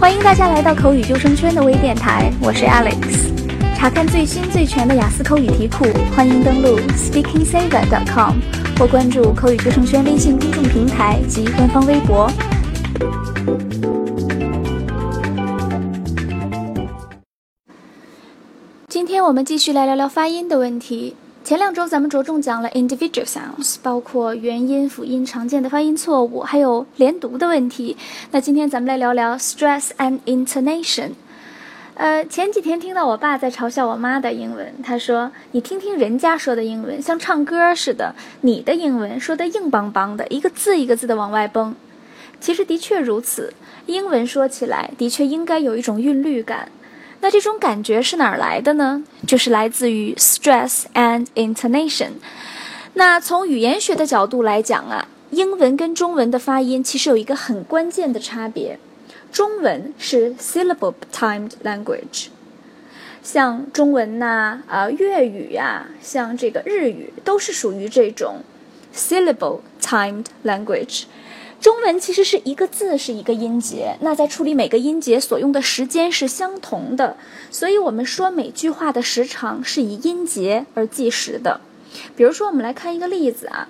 欢迎大家来到口语救生圈的微电台，我是 Alex。查看最新最全的雅思口语题库，欢迎登录 SpeakingSaver.com 或关注口语救生圈微信公众平台及官方微博。今天我们继续来聊聊发音的问题。前两周咱们着重讲了 individual sounds，包括元音、辅音常见的发音错误，还有连读的问题。那今天咱们来聊聊 stress and intonation。呃，前几天听到我爸在嘲笑我妈的英文，他说：“你听听人家说的英文，像唱歌似的，你的英文说的硬邦邦的，一个字一个字的往外蹦。”其实的确如此，英文说起来的确应该有一种韵律感。那这种感觉是哪儿来的呢？就是来自于 stress and intonation。那从语言学的角度来讲啊，英文跟中文的发音其实有一个很关键的差别。中文是 syllable timed language，像中文呐、啊粤语呀、像这个日语都是属于这种 syllable timed language。中文其实是一个字是一个音节，那在处理每个音节所用的时间是相同的，所以我们说每句话的时长是以音节而计时的。比如说，我们来看一个例子啊，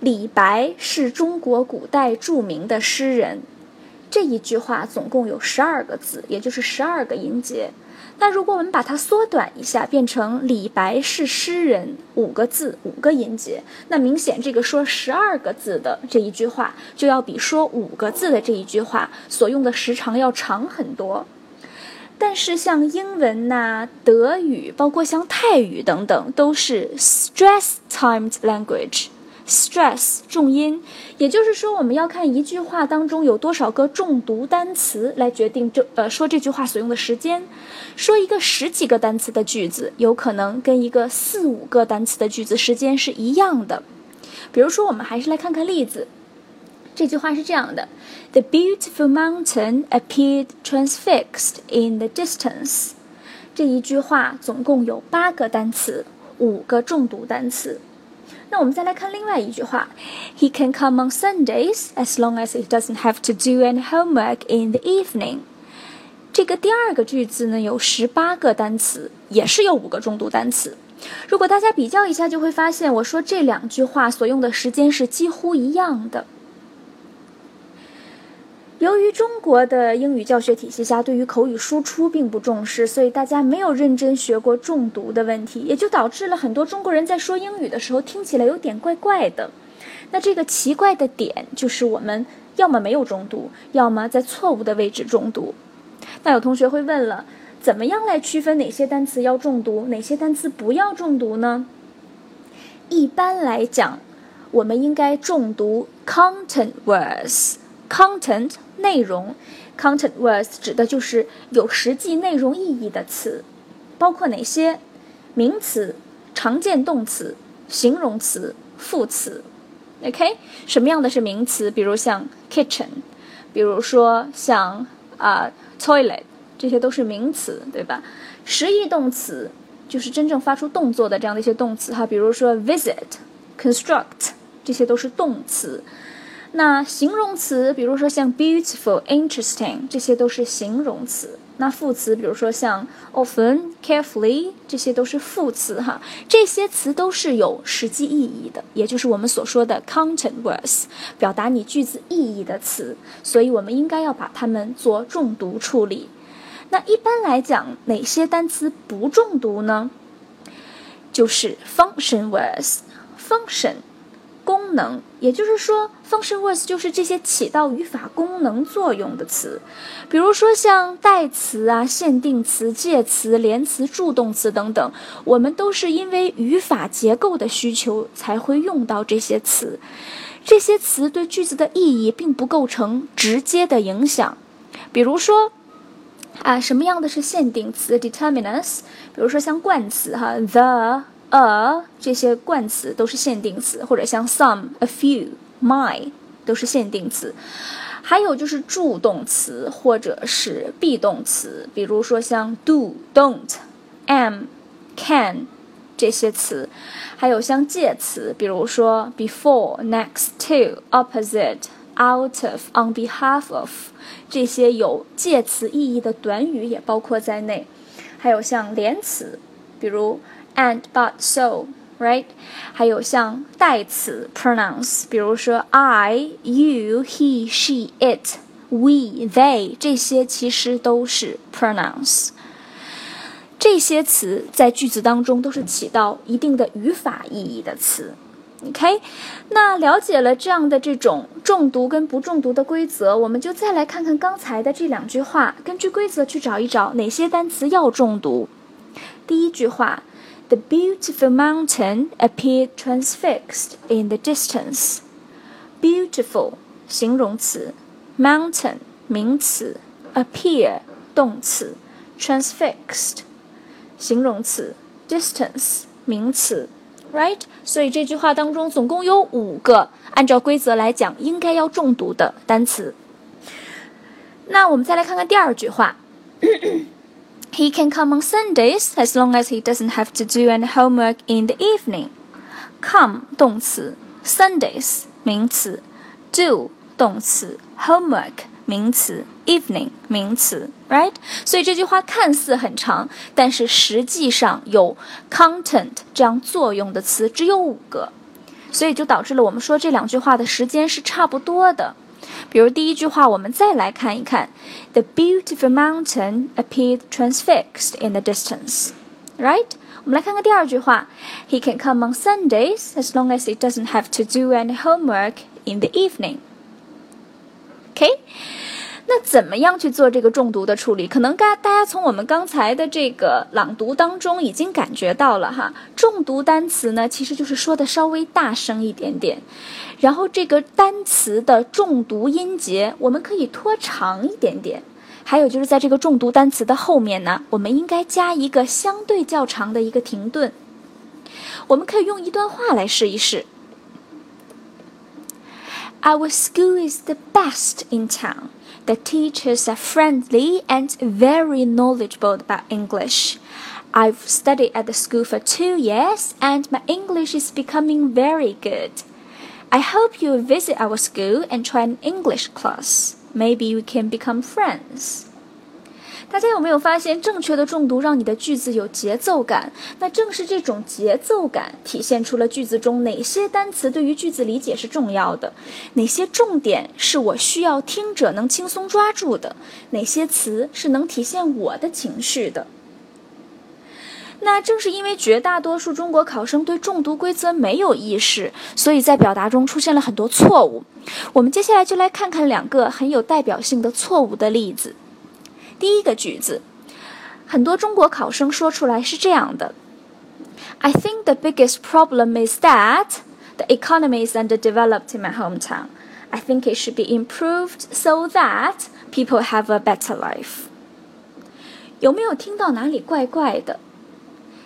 李白是中国古代著名的诗人，这一句话总共有十二个字，也就是十二个音节。那如果我们把它缩短一下，变成李白是诗人五个字五个音节，那明显这个说十二个字的这一句话，就要比说五个字的这一句话所用的时长要长很多。但是像英文呐、德语，包括像泰语等等，都是 stress-timed language。Stress 重音，也就是说，我们要看一句话当中有多少个重读单词来决定这呃说这句话所用的时间。说一个十几个单词的句子，有可能跟一个四五个单词的句子时间是一样的。比如说，我们还是来看看例子。这句话是这样的：The beautiful mountain appeared transfixed in the distance。这一句话总共有八个单词，五个重读单词。那我们再来看另外一句话，He can come on Sundays as long as he doesn't have to do any homework in the evening。这个第二个句子呢有十八个单词，也是有五个重读单词。如果大家比较一下，就会发现我说这两句话所用的时间是几乎一样的。由于中国的英语教学体系下对于口语输出并不重视，所以大家没有认真学过重读的问题，也就导致了很多中国人在说英语的时候听起来有点怪怪的。那这个奇怪的点就是我们要么没有重读，要么在错误的位置重读。那有同学会问了，怎么样来区分哪些单词要重读，哪些单词不要重读呢？一般来讲，我们应该重读 content words。内容，content words 指的就是有实际内容意义的词，包括哪些？名词、常见动词、形容词、副词。OK，什么样的是名词？比如像 kitchen，比如说像啊 toilet，这些都是名词，对吧？实义动词就是真正发出动作的这样的一些动词哈，比如说 visit、construct，这些都是动词。那形容词，比如说像 beautiful、interesting，这些都是形容词。那副词，比如说像 often、carefully，这些都是副词哈。这些词都是有实际意义的，也就是我们所说的 content words，表达你句子意义的词。所以我们应该要把它们做重读处理。那一般来讲，哪些单词不重读呢？就是 function words。function 功能，也就是说，function words 就是这些起到语法功能作用的词，比如说像代词啊、限定词、介词、连词、助动词等等，我们都是因为语法结构的需求才会用到这些词。这些词对句子的意义并不构成直接的影响。比如说，啊，什么样的是限定词 （determinants）？比如说像冠词哈，the。A 这些冠词都是限定词，或者像 some、a few、my 都是限定词。还有就是助动词或者是 be 动词，比如说像 do、don't、am、can 这些词。还有像介词，比如说 before、next to、opposite、out of、on behalf of 这些有介词意义的短语也包括在内，还有像连词，比如 and、but、so，right？还有像代词 pronouns，比如说 I、you、he、she、it、we、they，这些其实都是 pronouns。这些词在句子当中都是起到一定的语法意义的词。OK，那了解了这样的这种重读跟不重读的规则，我们就再来看看刚才的这两句话，根据规则去找一找哪些单词要重读。第一句话 ，The beautiful mountain appeared transfixed in the distance。Beautiful 形容词，mountain 名词，appear 动词，transfixed 形容词，distance 名词。Right，所以这句话当中总共有五个按照规则来讲应该要重读的单词。那我们再来看看第二句话 ，He can come on Sundays as long as he doesn't have to do any homework in the evening. Come 动词，Sundays 名词，do 动词，homework 名词，evening 名词，right？所以这句话看似很长，但是实际上有 content 这样作用的词只有五个，所以就导致了我们说这两句话的时间是差不多的。 比如第一句话，我们再来看一看，The beautiful mountain appeared transfixed in the distance，right？我们来看看第二句话，He can come on Sundays as long as he doesn't have to do any homework in the evening。OK， 那怎么样去做这个重读的处理？可能大大家从我们刚才的这个朗读当中已经感觉到了哈，重读单词呢，其实就是说的稍微大声一点点，然后这个单词的重读音节我们可以拖长一点点，还有就是在这个重读单词的后面呢，我们应该加一个相对较长的一个停顿。我们可以用一段话来试一试。Our school is the best in town. The teachers are friendly and very knowledgeable about English. I've studied at the school for two years and my English is becoming very good. I hope you'll visit our school and try an English class. Maybe we can become friends. 大家有没有发现，正确的重读让你的句子有节奏感？那正是这种节奏感，体现出了句子中哪些单词对于句子理解是重要的，哪些重点是我需要听者能轻松抓住的，哪些词是能体现我的情绪的。那正是因为绝大多数中国考生对重读规则没有意识，所以在表达中出现了很多错误。我们接下来就来看看两个很有代表性的错误的例子。第一个句子，很多中国考生说出来是这样的：I think the biggest problem is that the economy is underdeveloped in my hometown. I think it should be improved so that people have a better life. 有没有听到哪里怪怪的？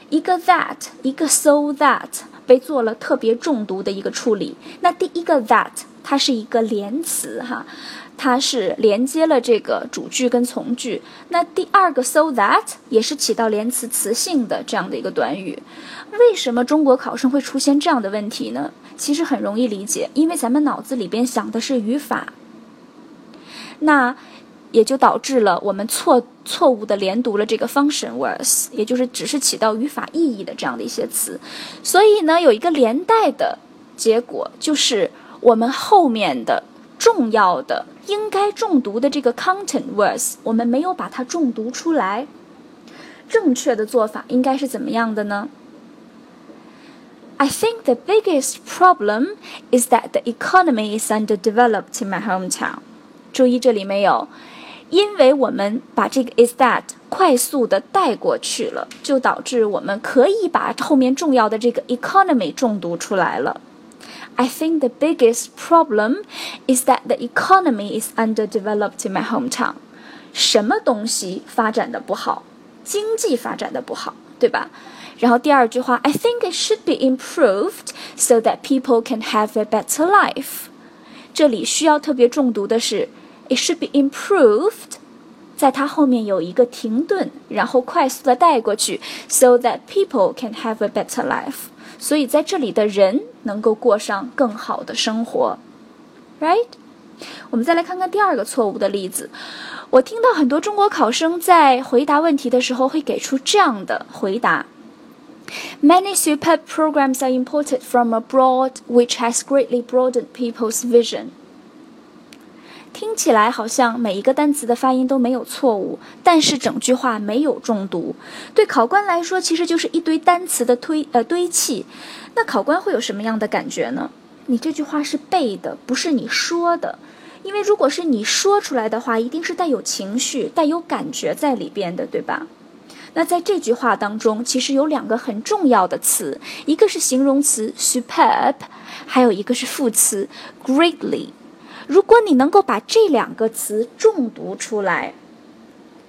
一个 that，一个 so that 被做了特别重读的一个处理。那第一个 that 它是一个连词哈。 它是连接了这个主句跟从句。那第二个 so that 也是起到连词词性的这样的一个短语。为什么中国考生会出现这样的问题呢？其实很容易理解，因为咱们脑子里边想的是语法，那也就导致了我们错错误的连读了这个 function words，也就是只是起到语法意义的这样的一些词。所以呢，有一个连带的结果，就是我们后面的。重要的应该重读的这个 content words，我们没有把它重读出来。正确的做法应该是怎么样的呢？I think the biggest problem is that the economy is underdeveloped in my hometown。注意这里没有，因为我们把这个 is that 快速的带过去了，就导致我们可以把后面重要的这个 economy 重读出来了。 I think the biggest problem is that the economy is underdeveloped in my hometown. 什么东西发展的不好？经济发展的不好，对吧？然后第二句话，I think it should be improved so that people can have a better life。这里需要特别重读的是，it should be improved， 在它后面有一个停顿，然后快速的带过去，so that people can have a better life。所以在这里的人能够过上更好的生活，right？ 我们再来看看第二个错误的例子。我听到很多中国考生在回答问题的时候会给出这样的回答：Many superb programs are imported from abroad, which has greatly broadened people's vision. 听起来好像每一个单词的发音都没有错误，但是整句话没有重读。对考官来说，其实就是一堆单词的推呃堆砌。那考官会有什么样的感觉呢？你这句话是背的，不是你说的。因为如果是你说出来的话，一定是带有情绪、带有感觉在里边的，对吧？那在这句话当中，其实有两个很重要的词，一个是形容词 superb，还有一个是副词 greatly。如果你能够把这两个词重读出来，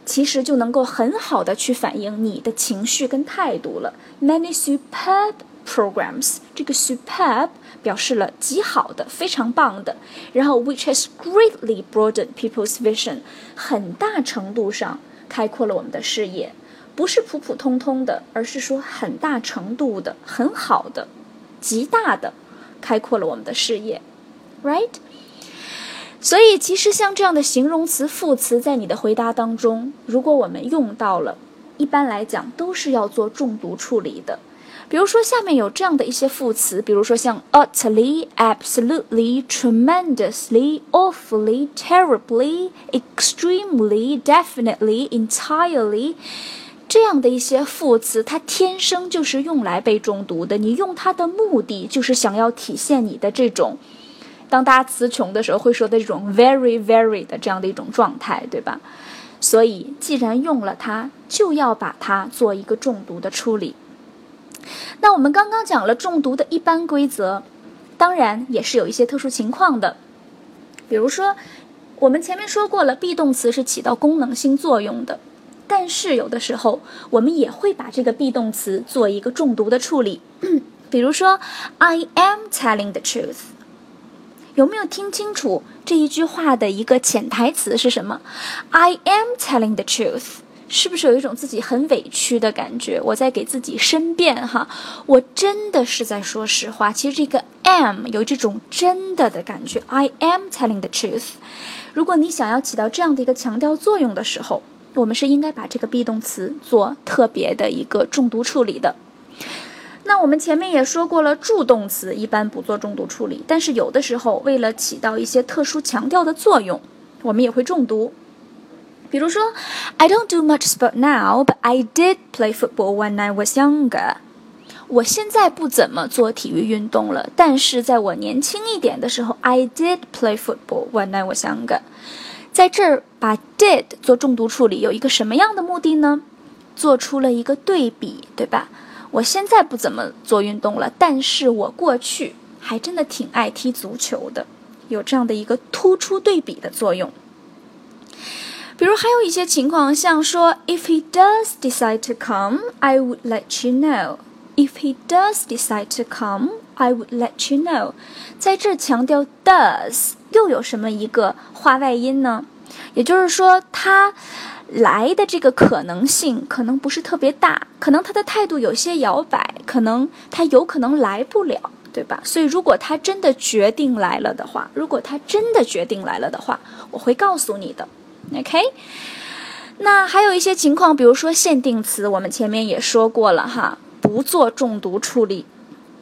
其实就能够很好的去反映你的情绪跟态度了。Many superb programs，这个 superb。表示了极好的、非常棒的，然后 which has greatly broadened people's vision，很大程度上开阔了我们的视野，不是普普通通的，而是说很大程度的、很好的、极大的开阔了我们的视野，right？所以其实像这样的形容词、副词，在你的回答当中，如果我们用到了，一般来讲都是要做重读处理的。比如说，下面有这样的一些副词，比如说像 utterly、absolutely、tremendously、awfully、terribly、extremely、definitely、entirely 这样的一些副词，它天生就是用来被重读的。你用它的目的，就是想要体现你的这种，当大家词穷的时候会说的这种 very very 的这样的一种状态，对吧？所以，既然用了它，就要把它做一个重读的处理。那我们刚刚讲了重读的一般规则，当然也是有一些特殊情况的。比如说，我们前面说过了，be 动词是起到功能性作用的，但是有的时候我们也会把这个 be 动词做一个重读的处理。比如说，I am telling the truth，有没有听清楚这一句话的一个潜台词是什么？I am telling the truth。是不是有一种自己很委屈的感觉？我在给自己申辩哈，我真的是在说实话。其实这个 am 有这种真的的感觉，I am telling the truth。如果你想要起到这样的一个强调作用的时候，我们是应该把这个 be 动词做特别的一个重读处理的。那我们前面也说过了，助动词一般不做重读处理，但是有的时候为了起到一些特殊强调的作用，我们也会重读。比如说，I don't do much sport now, but I did play football when I was younger。我现在不怎么做体育运动了，但是在我年轻一点的时候，I did play football when I was younger。在这儿把 did 做重读处理，有一个什么样的目的呢？做出了一个对比，对吧？我现在不怎么做运动了，但是我过去还真的挺爱踢足球的，有这样的一个突出对比的作用。比如还有一些情况，像说，If he does decide to come, I would let you know. If he does decide to come, I would let you know. 在这强调 does 又有什么一个话外音呢？也就是说，他来的这个可能性可能不是特别大，可能他的态度有些摇摆，可能他有可能来不了，对吧？所以如果他真的决定来了的话，如果他真的决定来了的话，我会告诉你的。OK，那还有一些情况，比如说限定词，我们前面也说过了哈，不做重读处理。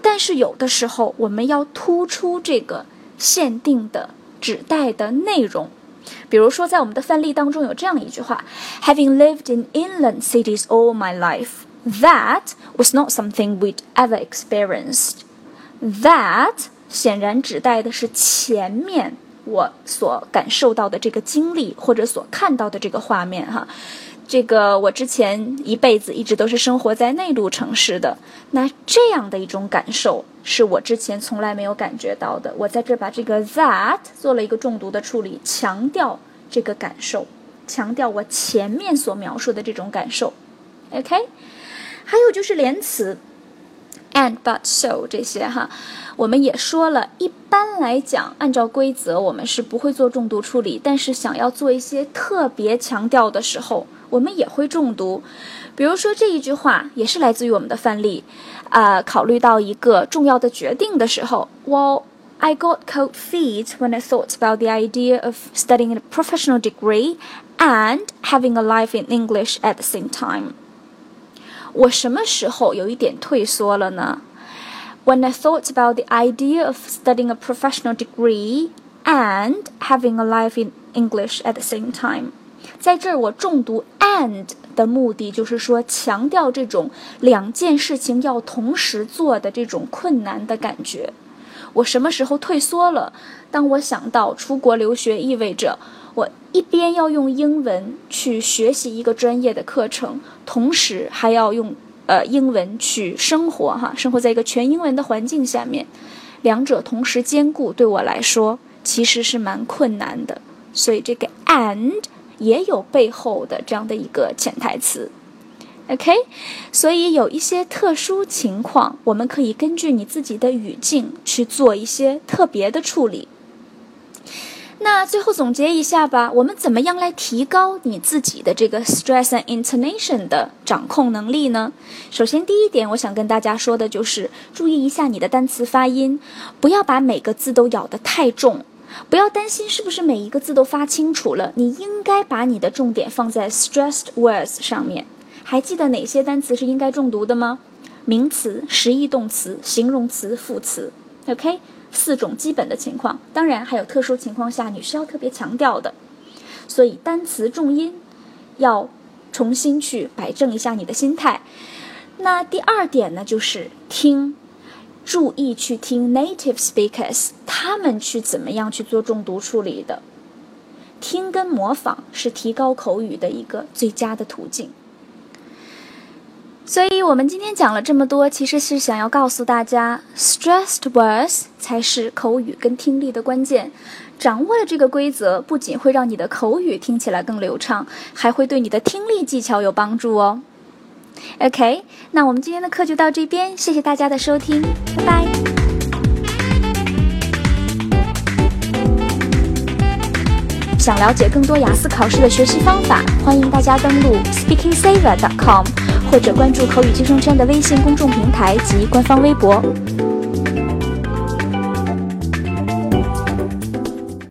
但是有的时候我们要突出这个限定的指代的内容。比如说在我们的范例当中有这样一句话：Having lived in inland cities all my life, that was not something we'd ever experienced. That 显然指代的是前面。我所感受到的这个经历，或者所看到的这个画面，哈， 这个我之前一辈子一直都是生活在内陆城市的，那这样的一种感受是我之前从来没有感觉到的。我在这把这个 that 做了一个重读的处理，强调这个感受，强调我前面所描述的这种感受。OK，还有就是连词。and but so 这些哈，我们也说了，一般来讲，按照规则，我们是不会做重读处理。但是想要做一些特别强调的时候，我们也会重读。比如说这一句话，也是来自于我们的范例。啊，考虑到一个重要的决定的时候，Well, I got cold feet when I thought about the idea of studying a professional degree and having a life in English at the same time. 我什么时候有一点退缩了呢？When I thought about the idea of studying a professional degree and having a life in English at the same time，在这儿我重读 and 的目的就是说强调这种两件事情要同时做的这种困难的感觉。 我什么时候退缩了？当我想到出国留学意味着我一边要用英文去学习一个专业的课程，同时还要用呃英文去生活哈，生活在一个全英文的环境下面，两者同时兼顾对我来说其实是蛮困难的。所以这个 and 也有背后的这样的一个潜台词。OK，所以有一些特殊情况，我们可以根据你自己的语境去做一些特别的处理。那最后总结一下吧，我们怎么样来提高你自己的这个 stress and intonation 的掌控能力呢？首先，第一点，我想跟大家说的就是注意一下你的单词发音，不要把每个字都咬得太重，不要担心是不是每一个字都发清楚了，你应该把你的重点放在 stressed words 上面。还记得哪些单词是应该重读的吗？名词、实义动词、形容词、副词。OK，四种基本的情况，当然还有特殊情况下你需要特别强调的。所以单词重音要重新去摆正一下你的心态。那第二点呢，就是听，注意去听 native speakers 他们去怎么样去做重读处理的。听跟模仿是提高口语的一个最佳的途径。所以我们今天讲了这么多，其实是想要告诉大家，stressed words 才是口语跟听力的关键。掌握了这个规则，不仅会让你的口语听起来更流畅，还会对你的听力技巧有帮助哦。OK，那我们今天的课就到这边，谢谢大家的收听，拜拜。想了解更多雅思考试的学习方法，欢迎大家登录 SpeakingSaver.com。或者关注口语轻松圈的微信公众平台及官方微博。